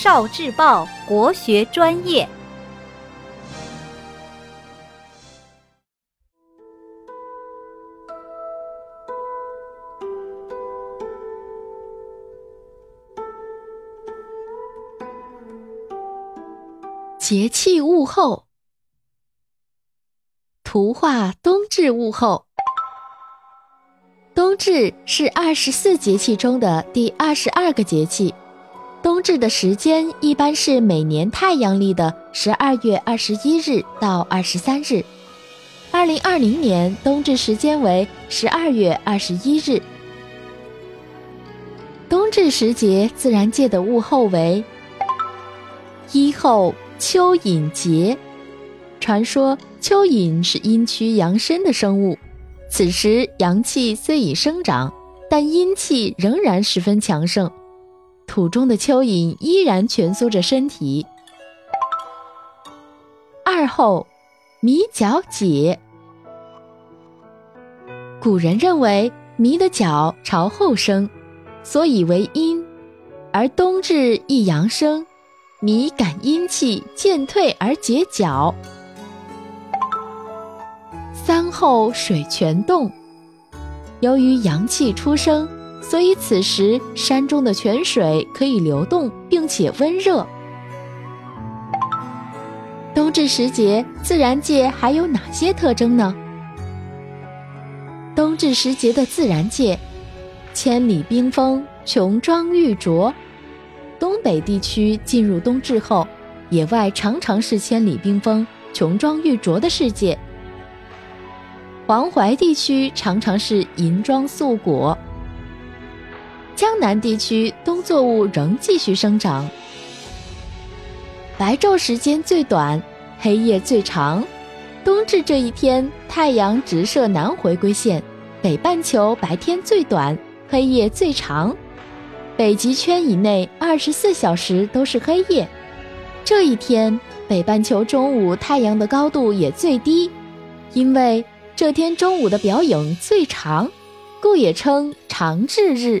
少智报国学专业。节气物候，图画冬至物候。冬至是二十四节气中的第二十二个节气。冬至的时间一般是每年太阳历的十二月二十一日到二十三日。二零二零年冬至时间为十二月二十一日。冬至时节，自然界的物候为一候蚯蚓节。传说蚯蚓是阴虚阳生的生物。此时阳气虽已生长，但阴气仍然十分强盛，土中的蚯蚓依然蜷缩着身体。二后，米角解。古人认为米的角朝后生，所以为阴，而冬至一阳生，米感阴气渐退而结角。三后水泉动，由于阳气初生，所以此时山中的泉水可以流动，并且温热。冬至时节，自然界还有哪些特征呢？冬至时节的自然界，千里冰封，琼妆玉琢。东北地区进入冬至后，野外常常是千里冰封、琼妆玉琢的世界。黄淮地区常常是银装素裹，江南地区冬作物仍继续生长。白昼时间最短，黑夜最长。冬至这一天，太阳直射南回归线，北半球白天最短，黑夜最长。北极圈以内二十四小时都是黑夜。这一天，北半球中午太阳的高度也最低，因为。这天中午的表影最长，故也称长至日。